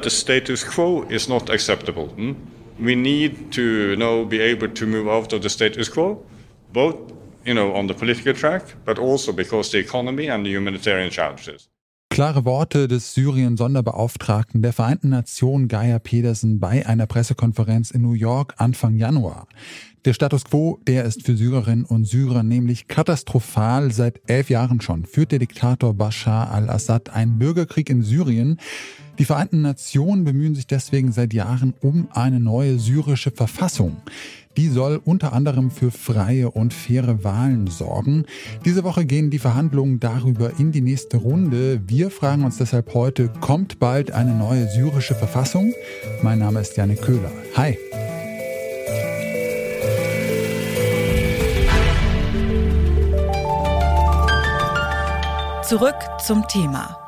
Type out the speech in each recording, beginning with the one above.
The status quo is not acceptable. Hmm? We need to you know, be able to move out of the status quo, both you know, on the political track, but also because the economy and the humanitarian challenges. Klare Worte des Syrien-Sonderbeauftragten der Vereinten Nationen Gaia Pedersen bei einer Pressekonferenz in New York Anfang Januar. Der Status quo, der ist für Syrerinnen und Syrer nämlich katastrophal. Seit elf Jahren schon führt der Diktator Bashar al-Assad einen Bürgerkrieg in Syrien. Die Vereinten Nationen bemühen sich deswegen seit Jahren um eine neue syrische Verfassung. Die soll unter anderem für freie und faire Wahlen sorgen. Diese Woche gehen die Verhandlungen darüber in die nächste Runde. Wir fragen uns deshalb heute, kommt bald eine neue syrische Verfassung? Mein Name ist Janik Köhler. Hi. Zurück zum Thema.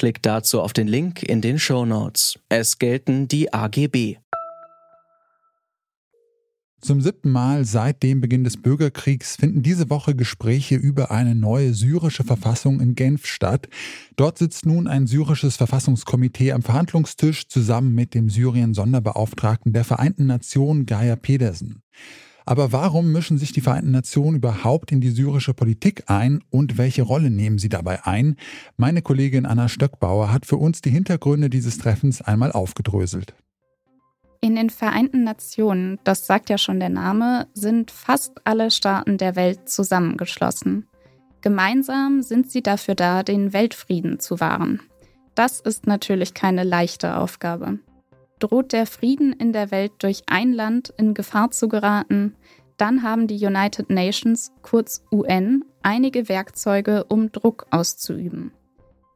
Klickt dazu auf den Link in den Show Notes. Es gelten die AGB. Zum siebten Mal seit dem Beginn des Bürgerkriegs finden diese Woche Gespräche über eine neue syrische Verfassung in Genf statt. Dort sitzt nun ein syrisches Verfassungskomitee am Verhandlungstisch zusammen mit dem Syrien-Sonderbeauftragten der Vereinten Nationen Gaia Pedersen. Aber warum mischen sich die Vereinten Nationen überhaupt in die syrische Politik ein und welche Rolle nehmen sie dabei ein? Meine Kollegin Anna Stöckbauer hat für uns die Hintergründe dieses Treffens einmal aufgedröselt. In den Vereinten Nationen, das sagt ja schon der Name, sind fast alle Staaten der Welt zusammengeschlossen. Gemeinsam sind sie dafür da, den Weltfrieden zu wahren. Das ist natürlich keine leichte Aufgabe. Droht der Frieden in der Welt durch ein Land in Gefahr zu geraten, dann haben die United Nations, kurz UN, einige Werkzeuge, um Druck auszuüben.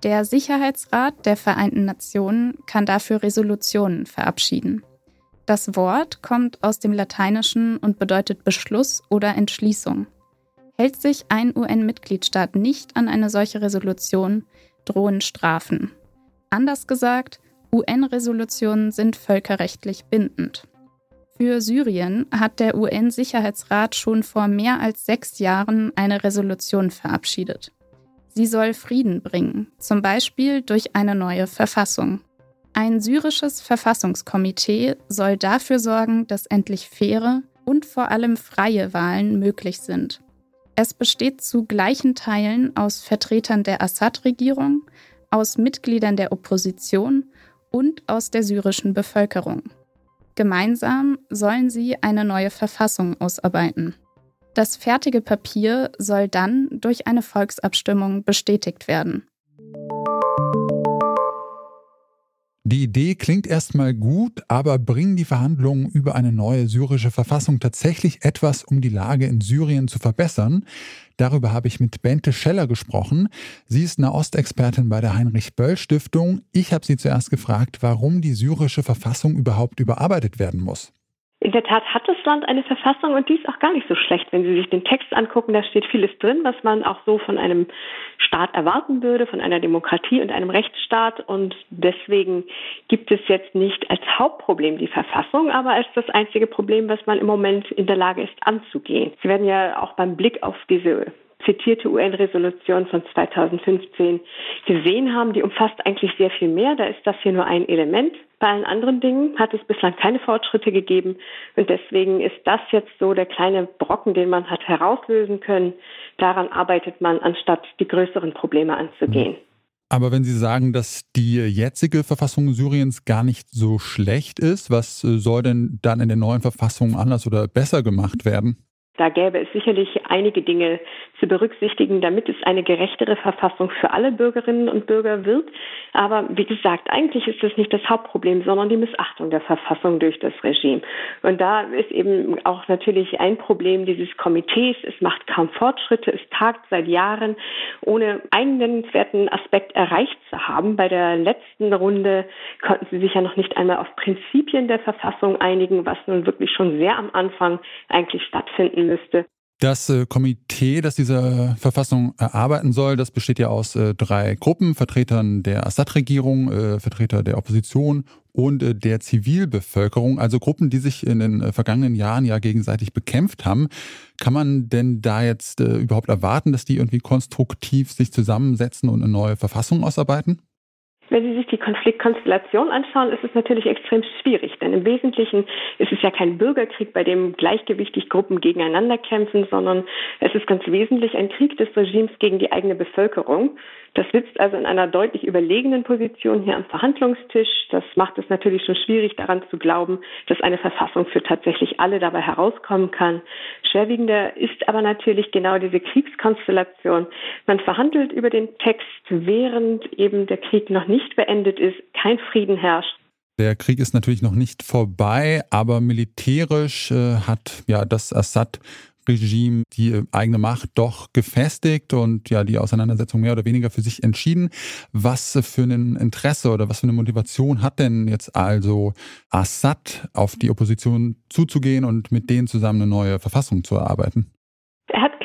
Der Sicherheitsrat der Vereinten Nationen kann dafür Resolutionen verabschieden. Das Wort kommt aus dem Lateinischen und bedeutet Beschluss oder Entschließung. Hält sich ein UN-Mitgliedstaat nicht an eine solche Resolution, drohen Strafen. Anders gesagt, UN-Resolutionen sind völkerrechtlich bindend. Für Syrien hat der UN-Sicherheitsrat schon vor mehr als sechs Jahren eine Resolution verabschiedet. Sie soll Frieden bringen, zum Beispiel durch eine neue Verfassung. Ein syrisches Verfassungskomitee soll dafür sorgen, dass endlich faire und vor allem freie Wahlen möglich sind. Es besteht zu gleichen Teilen aus Vertretern der Assad-Regierung, aus Mitgliedern der Opposition und aus der syrischen Bevölkerung. Gemeinsam sollen sie eine neue Verfassung ausarbeiten. Das fertige Papier soll dann durch eine Volksabstimmung bestätigt werden. Die Idee klingt erstmal gut, aber bringen die Verhandlungen über eine neue syrische Verfassung tatsächlich etwas, um die Lage in Syrien zu verbessern? Darüber habe ich mit Bente Scheller gesprochen. Sie ist eine Ostexpertin bei der Heinrich-Böll-Stiftung. Ich habe sie zuerst gefragt, warum die syrische Verfassung überhaupt überarbeitet werden muss. In der Tat hat das Land eine Verfassung und die ist auch gar nicht so schlecht, wenn Sie sich den Text angucken. Da steht vieles drin, was man auch so von einem Staat erwarten würde, von einer Demokratie und einem Rechtsstaat. Und deswegen gibt es jetzt nicht als Hauptproblem die Verfassung, aber als das einzige Problem, was man im Moment in der Lage ist anzugehen. Sie werden ja auch beim Blick auf diese zitierte UN-Resolution von 2015 gesehen haben, die umfasst eigentlich sehr viel mehr. Da ist das hier nur ein Element. Bei allen anderen Dingen hat es bislang keine Fortschritte gegeben. Und deswegen ist das jetzt so der kleine Brocken, den man hat herauslösen können. Daran arbeitet man, anstatt die größeren Probleme anzugehen. Aber wenn Sie sagen, dass die jetzige Verfassung Syriens gar nicht so schlecht ist, was soll denn dann in der neuen Verfassung anders oder besser gemacht werden? Da gäbe es sicherlich einige Dinge zu berücksichtigen, damit es eine gerechtere Verfassung für alle Bürgerinnen und Bürger wird. Aber wie gesagt, eigentlich ist das nicht das Hauptproblem, sondern die Missachtung der Verfassung durch das Regime. Und da ist eben auch natürlich ein Problem dieses Komitees. Es macht kaum Fortschritte. Es tagt seit Jahren, ohne einen nennenswerten Aspekt erreicht zu haben. Bei der letzten Runde konnten sie sich ja noch nicht einmal auf Prinzipien der Verfassung einigen, was nun wirklich schon sehr am Anfang eigentlich stattfinden müsste. Das äh, Komitee, das diese Verfassung erarbeiten soll, das besteht ja aus äh, drei Gruppen, Vertretern der Assad-Regierung, äh, Vertreter der Opposition und äh, der Zivilbevölkerung, also Gruppen, die sich in den äh, vergangenen Jahren ja gegenseitig bekämpft haben. Kann man denn da jetzt äh, überhaupt erwarten, dass die irgendwie konstruktiv sich zusammensetzen und eine neue Verfassung ausarbeiten? Wenn Sie sich die Konfliktkonstellation anschauen, ist es natürlich extrem schwierig, denn im Wesentlichen ist es ja kein Bürgerkrieg, bei dem gleichgewichtig Gruppen gegeneinander kämpfen, sondern es ist ganz wesentlich ein Krieg des Regimes gegen die eigene Bevölkerung. Das sitzt also in einer deutlich überlegenen Position hier am Verhandlungstisch. Das macht es natürlich schon schwierig, daran zu glauben, dass eine Verfassung für tatsächlich alle dabei herauskommen kann. Schwerwiegender ist aber natürlich genau diese Kriegskonstellation. Man verhandelt über den Text, während eben der Krieg noch nicht beendet ist, kein Frieden herrscht. Der Krieg ist natürlich noch nicht vorbei, aber militärisch äh, hat ja das Assad Regime die eigene Macht doch gefestigt und ja die Auseinandersetzung mehr oder weniger für sich entschieden. Was für ein Interesse oder was für eine Motivation hat denn jetzt also Assad auf die Opposition zuzugehen und mit denen zusammen eine neue Verfassung zu erarbeiten?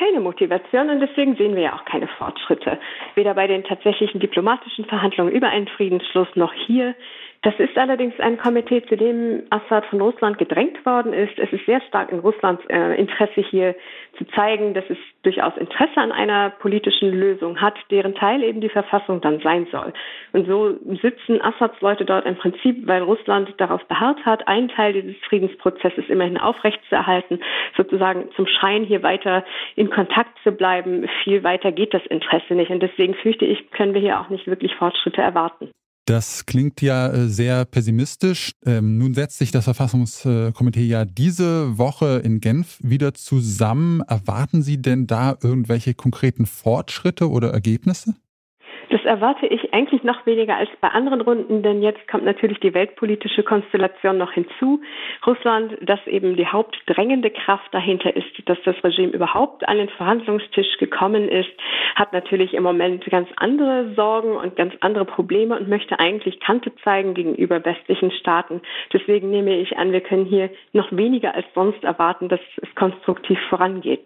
Keine Motivation und deswegen sehen wir ja auch keine Fortschritte. Weder bei den tatsächlichen diplomatischen Verhandlungen über einen Friedensschluss noch hier das ist allerdings ein Komitee, zu dem Assad von Russland gedrängt worden ist. Es ist sehr stark in Russlands äh, Interesse hier zu zeigen, dass es durchaus Interesse an einer politischen Lösung hat, deren Teil eben die Verfassung dann sein soll. Und so sitzen Assads Leute dort im Prinzip, weil Russland darauf beharrt hat, einen Teil dieses Friedensprozesses immerhin aufrechtzuerhalten, sozusagen zum Schein hier weiter in Kontakt zu bleiben. Viel weiter geht das Interesse nicht. Und deswegen fürchte ich, können wir hier auch nicht wirklich Fortschritte erwarten. Das klingt ja äh, sehr pessimistisch. Ähm, nun setzt sich das Verfassungskomitee ja diese Woche in Genf wieder zusammen. Erwarten Sie denn da irgendwelche konkreten Fortschritte oder Ergebnisse? Das erwarte ich eigentlich noch weniger als bei anderen Runden, denn jetzt kommt natürlich die weltpolitische Konstellation noch hinzu. Russland, das eben die hauptdrängende Kraft dahinter ist, dass das Regime überhaupt an den Verhandlungstisch gekommen ist, hat natürlich im Moment ganz andere Sorgen und ganz andere Probleme und möchte eigentlich Kante zeigen gegenüber westlichen Staaten. Deswegen nehme ich an, wir können hier noch weniger als sonst erwarten, dass es konstruktiv vorangeht.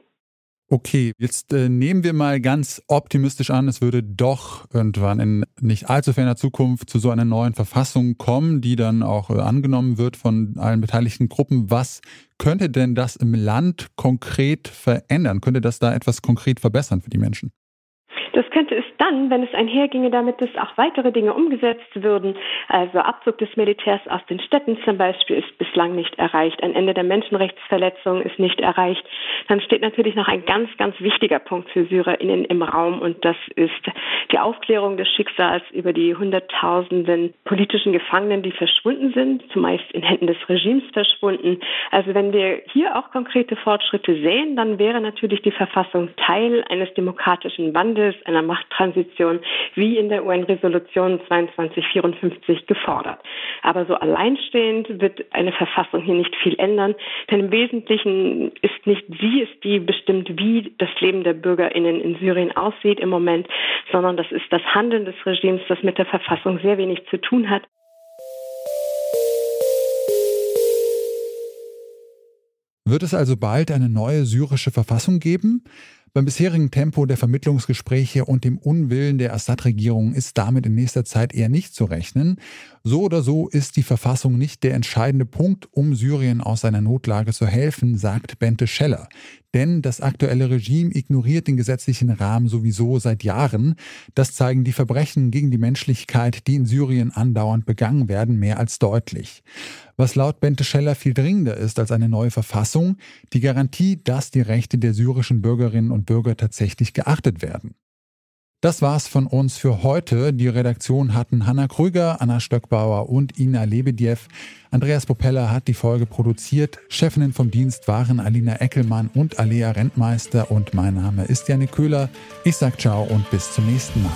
Okay, jetzt äh, nehmen wir mal ganz optimistisch an, es würde doch irgendwann in nicht allzu ferner Zukunft zu so einer neuen Verfassung kommen, die dann auch äh, angenommen wird von allen beteiligten Gruppen. Was könnte denn das im Land konkret verändern? Könnte das da etwas konkret verbessern für die Menschen? Das könnte es dann, wenn es einherginge, damit dass auch weitere Dinge umgesetzt würden. Also Abzug des Militärs aus den Städten zum Beispiel ist bislang nicht erreicht. Ein Ende der Menschenrechtsverletzungen ist nicht erreicht. Dann steht natürlich noch ein ganz, ganz wichtiger Punkt für SyrerInnen im Raum und das ist die Aufklärung des Schicksals über die Hunderttausenden politischen Gefangenen, die verschwunden sind, zumeist in Händen des Regimes verschwunden. Also wenn wir hier auch konkrete Fortschritte sehen, dann wäre natürlich die Verfassung Teil eines demokratischen Wandels, einer Machttransition wie in der UN-Resolution 2254 gefordert. Aber so alleinstehend wird eine Verfassung hier nicht viel ändern, denn im Wesentlichen ist nicht sie es, die bestimmt, wie das Leben der BürgerInnen in Syrien aussieht im Moment, sondern das ist das Handeln des Regimes, das mit der Verfassung sehr wenig zu tun hat. Wird es also bald eine neue syrische Verfassung geben? Beim bisherigen Tempo der Vermittlungsgespräche und dem Unwillen der Assad-Regierung ist damit in nächster Zeit eher nicht zu rechnen. So oder so ist die Verfassung nicht der entscheidende Punkt, um Syrien aus seiner Notlage zu helfen, sagt Bente Scheller. Denn das aktuelle Regime ignoriert den gesetzlichen Rahmen sowieso seit Jahren. Das zeigen die Verbrechen gegen die Menschlichkeit, die in Syrien andauernd begangen werden, mehr als deutlich. Was laut Bente Scheller viel dringender ist als eine neue Verfassung, die Garantie, dass die Rechte der syrischen Bürgerinnen und Bürger tatsächlich geachtet werden. Das war's von uns für heute. Die Redaktion hatten Hanna Krüger, Anna Stöckbauer und Ina Lebedjew. Andreas Popella hat die Folge produziert. Chefinnen vom Dienst waren Alina Eckelmann und Alea Rentmeister und mein Name ist Janik Köhler. Ich sag ciao und bis zum nächsten Mal.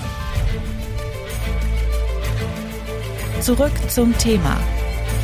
Zurück zum Thema